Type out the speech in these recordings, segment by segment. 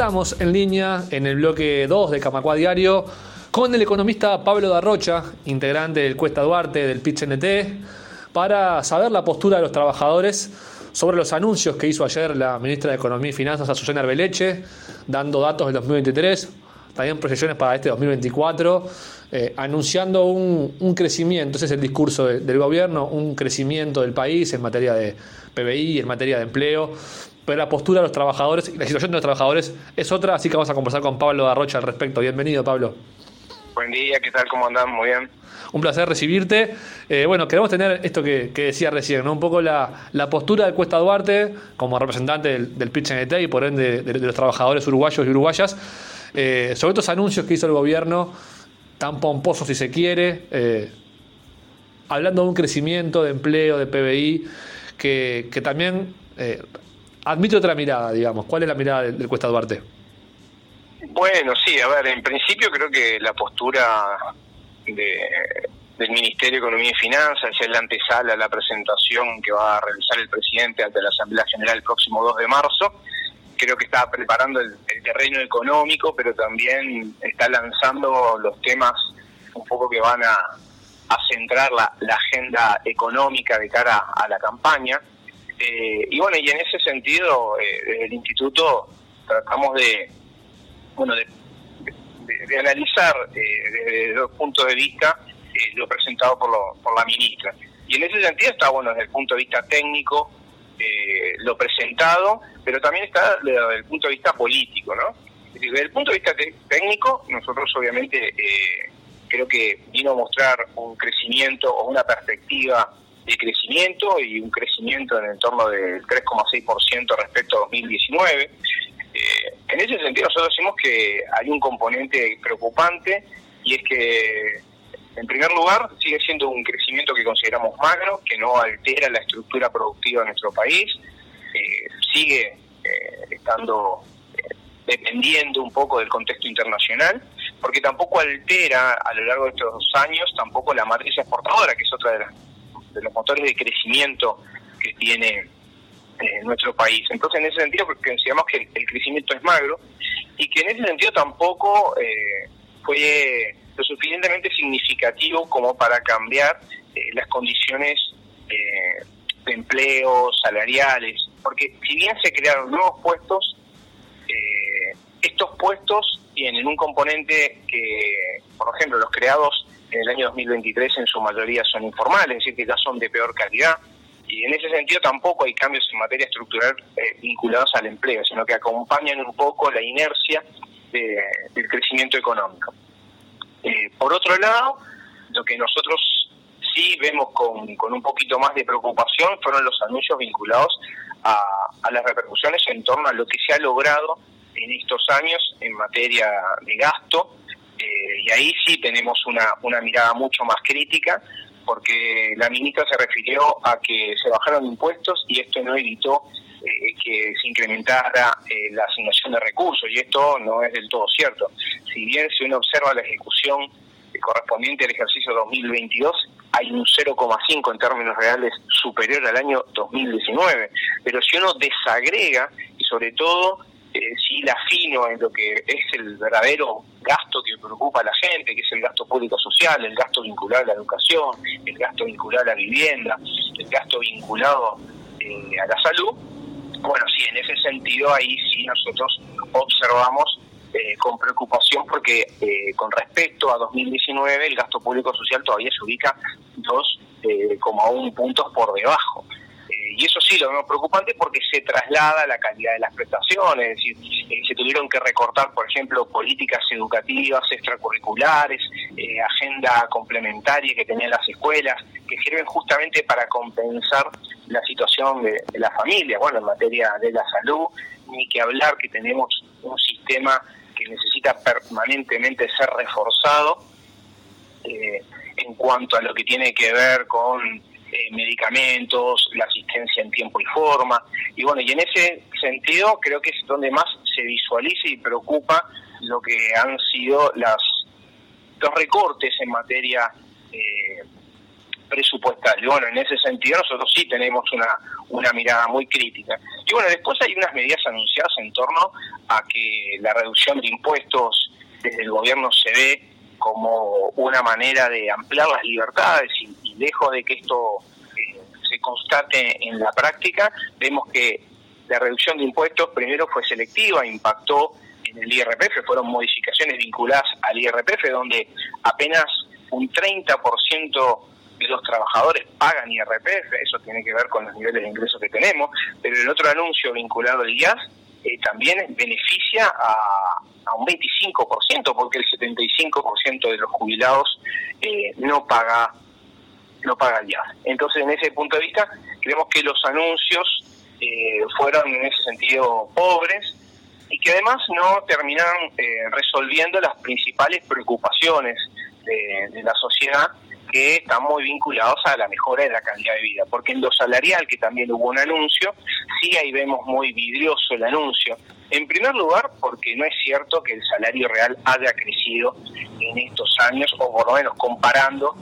estamos en línea en el bloque 2 de Camacua Diario con el economista Pablo Darrocha, integrante del Cuesta Duarte del PIT-NT, para saber la postura de los trabajadores sobre los anuncios que hizo ayer la ministra de Economía y Finanzas, Azucena Arbeleche, dando datos del 2023, también proyecciones para este 2024, eh, anunciando un, crecimiento, ese es el discurso del gobierno, un crecimiento del país en materia de PBI, en materia de empleo, pero la postura de los trabajadores y la situación de los trabajadores es otra, así que vamos a conversar con Pablo Darrocha al respecto. Bienvenido, Pablo. Buen día, ¿qué tal? ¿Cómo andan? Muy bien. Un placer recibirte. Eh, bueno, queremos tener esto que, decía recién, ¿no? un poco la, postura de Cuesta Duarte como representante del, del PIT y por ende de, los trabajadores uruguayos y uruguayas, eh, sobre estos anuncios que hizo el gobierno, tan pomposos si se quiere, eh, hablando de un crecimiento de empleo, de PBI, que, que también admite otra mirada, digamos. ¿Cuál es la mirada del, Cuesta Duarte? Bueno, sí, a ver, en principio creo que la postura del Ministerio de Economía y Finanzas es la antesala a la presentación que va a realizar el presidente ante la Asamblea General el próximo 2 de marzo. Creo que está preparando el, terreno económico, pero también está lanzando los temas un poco que van a, centrar la agenda económica de cara a la campaña. Eh, y bueno, y en ese sentido, eh, el instituto tratamos de, bueno, de, analizar eh, desde dos puntos de vista eh, lo presentado por, por la ministra. Y en ese sentido está, bueno, desde el punto de vista técnico, lo presentado, pero también está desde el punto de vista político, ¿no? Desde el punto de vista técnico, nosotros obviamente creo que vino a mostrar un crecimiento o una perspectiva de crecimiento y un crecimiento en el torno del 3,6% respecto a 2019. Eh, en ese sentido nosotros decimos que hay un componente preocupante y es que en primer lugar sigue siendo un crecimiento que consideramos magro, que no altera la estructura productiva de nuestro país, eh, sigue eh, estando dependiendo un poco del contexto internacional, porque tampoco altera a lo largo de estos años tampoco la matriz exportadora, que es otra de las de los motores de crecimiento que tiene eh, nuestro país. Entonces, en ese sentido, consideramos que el, crecimiento es magro y que en ese sentido tampoco eh, fue lo suficientemente significativo como para cambiar eh, las condiciones de empleo, salariales, porque si bien se crearon nuevos puestos, estos puestos tienen un componente que, por ejemplo, los creados en el año 2023 en su mayoría son informales, es decir, que ya son de peor calidad. Y en ese sentido tampoco hay cambios en materia estructural eh, vinculados al empleo, sino que acompañan un poco la inercia del crecimiento económico. Eh, por otro lado, lo que nosotros sí vemos con, un poquito más de preocupación fueron los anuncios vinculados a las repercusiones en torno a lo que se ha logrado en estos años en materia de gasto eh, y ahí sí tenemos una, una mirada mucho más crítica, porque la ministra se refirió a que se bajaron impuestos y esto no evitó eh, que se incrementara eh, la asignación de recursos, y esto no es del todo cierto. Si bien si uno observa la ejecución correspondiente al ejercicio 2022, hay un 0,5 en términos reales superior al año 2019, pero si uno desagrega y sobre todo eh, si la afino en lo que es el verdadero gasto que preocupa a la gente, que es el gasto público social, el gasto vinculado a la educación, el gasto vinculado a la vivienda, el gasto vinculado eh, a la salud, bueno, sí, en ese sentido ahí sí nosotros observamos eh, con preocupación porque eh, con respecto a 2019 el gasto público social todavía se ubica 2,1 puntos por debajo sí lo vemos preocupante porque se traslada la calidad de las prestaciones, es decir, eh, se tuvieron que recortar, por ejemplo, políticas educativas, extracurriculares, eh, agenda complementaria que tenían las escuelas, que sirven justamente para compensar la situación de, la familia, bueno, en materia de la salud, ni que hablar que tenemos un sistema que necesita permanentemente ser reforzado eh, en cuanto a lo que tiene que ver con eh, medicamentos, la asistencia en tiempo y forma. Y bueno, y en ese sentido creo que es donde más se visualiza y preocupa lo que han sido las los recortes en materia eh, presupuestario. Bueno, en ese sentido nosotros sí tenemos una, una mirada muy crítica. Y bueno, después hay unas medidas anunciadas en torno a que la reducción de impuestos desde el gobierno se ve como una manera de ampliar las libertades y, lejos de que esto eh, se constate en la práctica, vemos que la reducción de impuestos primero fue selectiva, impactó en el IRPF, fueron modificaciones vinculadas al IRPF, donde apenas un 30% de los trabajadores pagan IRPF, eso tiene que ver con los niveles de ingresos que tenemos, pero el otro anuncio vinculado al IAS eh, también beneficia a, un 25%, porque el 75% de los jubilados eh, no paga no paga el IAS. Entonces, en ese punto de vista, creemos que los anuncios eh, fueron en ese sentido pobres y que además no terminaron resolviendo las principales preocupaciones de la sociedad que están muy vinculados a la mejora de la calidad de vida, porque en lo salarial, que también hubo un anuncio, sí ahí vemos muy vidrioso el anuncio. En primer lugar, porque no es cierto que el salario real haya crecido en estos años, o por lo menos comparando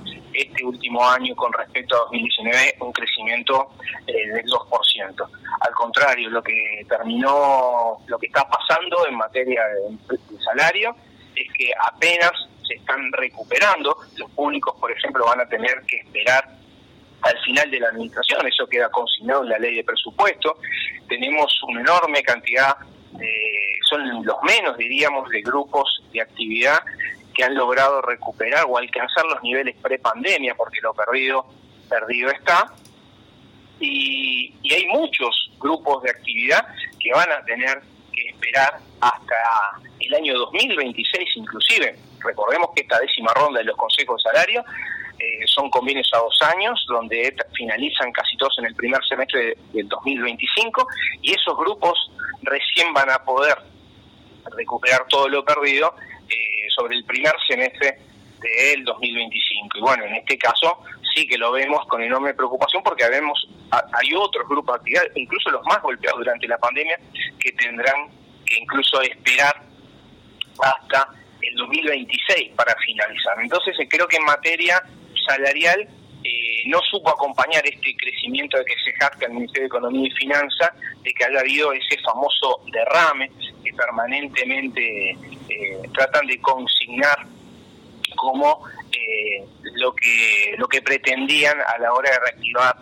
este último año con respecto a 2019, un crecimiento eh, del 2%. Al contrario, lo que terminó, lo que está pasando en materia de salario es que apenas se están recuperando. Los públicos, por ejemplo, van a tener que esperar al final de la administración, eso queda consignado en la ley de presupuesto. Tenemos una enorme cantidad, de, son los menos, diríamos, de grupos de actividad que han logrado recuperar o alcanzar los niveles pre-pandemia, porque lo perdido, perdido está. Y, hay muchos grupos de actividad que van a tener que esperar hasta el año 2026 inclusive Recordemos que esta décima ronda de los consejos de salario eh, son convenios a dos años, donde finalizan casi todos en el primer semestre del 2025, y esos grupos recién van a poder recuperar todo lo perdido sobre el primer semestre del 2025. Y bueno, en este caso sí que lo vemos con enorme preocupación porque vemos, hay otros grupos de actividad, incluso los más golpeados durante la pandemia, que tendrán que incluso esperar hasta el 2026 para finalizar. Entonces eh, creo que en materia salarial eh, no supo acompañar este crecimiento de que se jacta el Ministerio de Economía y Finanzas, de que haya habido ese famoso derrame que permanentemente eh, tratan de consignar como lo que lo que pretendían a la hora de reactivar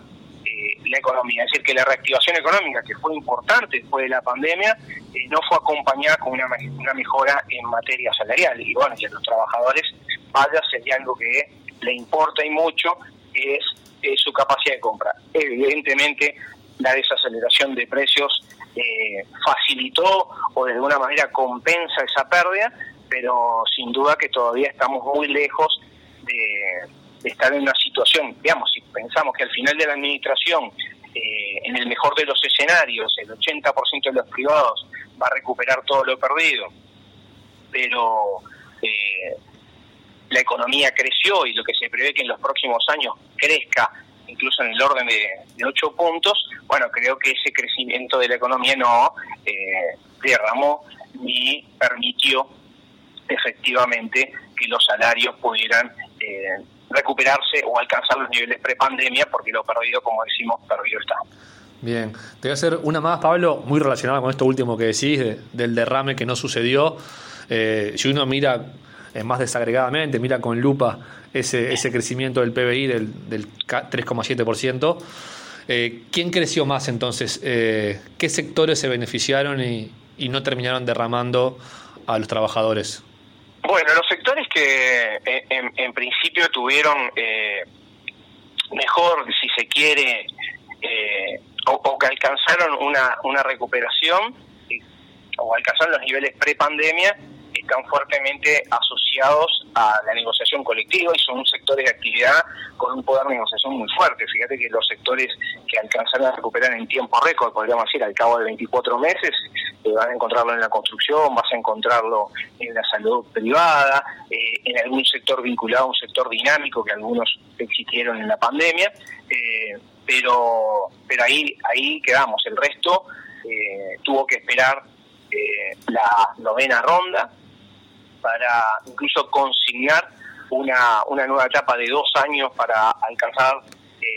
la economía. Es decir, que la reactivación económica, que fue importante después de la pandemia, eh, no fue acompañada con una, una mejora en materia salarial. Y bueno, y a los trabajadores, vaya, sería algo que le importa y mucho, es su capacidad de compra. Evidentemente, la desaceleración de precios eh, facilitó o de alguna manera compensa esa pérdida, pero sin duda que todavía estamos muy lejos de estar en una situación, digamos, si pensamos que al final de la administración, eh, en el mejor de los escenarios, el 80% de los privados va a recuperar todo lo perdido, pero eh, la economía creció y lo que se prevé que en los próximos años crezca incluso en el orden de, de 8 puntos, bueno, creo que ese crecimiento de la economía no eh, derramó ni permitió efectivamente que los salarios pudieran eh, recuperarse o alcanzar los niveles prepandemia, porque lo perdido, como decimos, perdido está. Bien, te voy a hacer una más, Pablo, muy relacionada con esto último que decís, del derrame que no sucedió. Eh, si uno mira más desagregadamente, mira con lupa ese, ese crecimiento del PBI del, del 3,7%, eh, ¿quién creció más entonces? Eh, ¿Qué sectores se beneficiaron y, no terminaron derramando a los trabajadores? Bueno, los sectores que en, principio tuvieron eh, mejor, si se quiere, eh, o, que alcanzaron una, una recuperación o alcanzaron los niveles pre-pandemia, están fuertemente asociados a la negociación colectiva y son sectores de actividad con un poder de negociación muy fuerte. Fíjate que los sectores que alcanzaron a recuperar en tiempo récord, podríamos decir, al cabo de 24 meses, eh, van a encontrarlo en la construcción, vas a encontrarlo en la salud privada, eh, en algún sector vinculado a un sector dinámico que algunos existieron en la pandemia, eh, pero pero ahí ahí quedamos. El resto tuvo que esperar la novena ronda para incluso consignar una, una nueva etapa de dos años para alcanzar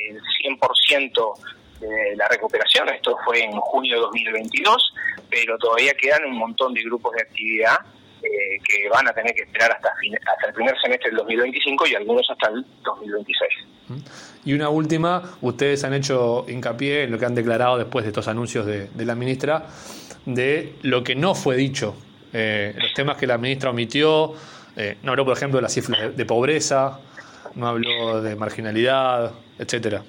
el 100% de la recuperación. Esto fue en junio de 2022, pero todavía quedan un montón de grupos de actividad eh, que van a tener que esperar hasta, hasta el primer semestre del 2025 y algunos hasta el 2026. Y una última, ustedes han hecho hincapié en lo que han declarado después de estos anuncios de, la ministra, de lo que no fue dicho, eh, los temas que la ministra omitió, eh, no habló por ejemplo de las cifras de pobreza, no habló de marginalidad, etcétera.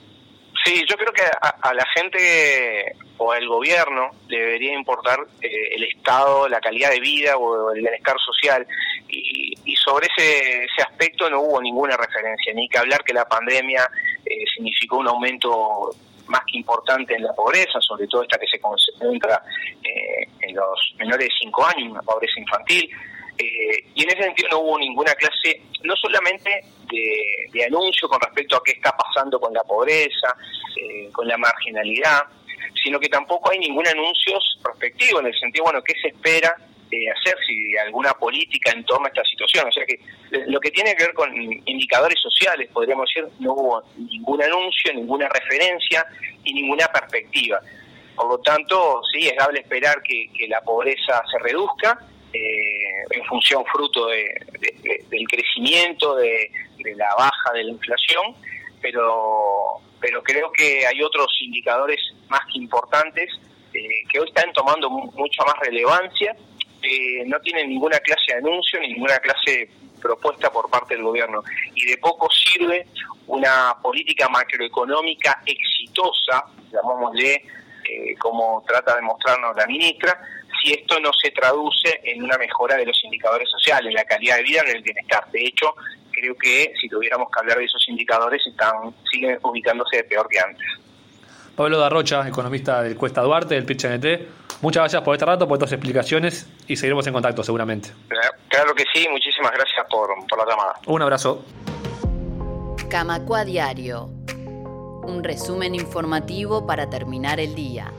Sí, yo creo que a, la gente o al gobierno debería importar eh, el estado, la calidad de vida o el bienestar social. Y, sobre ese, ese aspecto no hubo ninguna referencia, ni que hablar que la pandemia eh, significó un aumento más que importante en la pobreza, sobre todo esta que se concentra eh, en los menores de 5 años, una pobreza infantil. y en ese sentido no hubo ninguna clase, no solamente de, anuncio con respecto a qué está pasando con la pobreza, eh, con la marginalidad, sino que tampoco hay ningún anuncio prospectivo en el sentido, bueno, qué se espera eh, hacer si alguna política en torno a esta situación. O sea que lo que tiene que ver con indicadores sociales, podríamos decir, no hubo ningún anuncio, ninguna referencia y ninguna perspectiva. Por lo tanto, sí, es dable esperar que, la pobreza se reduzca eh, en función fruto del crecimiento, de, de la baja de la inflación, pero, pero creo que hay otros indicadores más que importantes eh, que hoy están tomando mucha más relevancia, eh, no tienen ninguna clase de anuncio, ninguna clase propuesta por parte del gobierno. Y de poco sirve una política macroeconómica exitosa, llamémosle eh, como trata de mostrarnos la ministra, si esto no se traduce en una mejora de los indicadores sociales, la calidad de vida, en el bienestar. De hecho, creo que si tuviéramos que hablar de esos indicadores, están siguen ubicándose peor que antes. Pablo Darrocha, economista del Cuesta Duarte, del PIT-NT, muchas gracias por este rato, por estas explicaciones y seguiremos en contacto seguramente. Claro que sí, muchísimas gracias por, por la llamada. Un abrazo. Camacua Diario, un resumen informativo para terminar el día.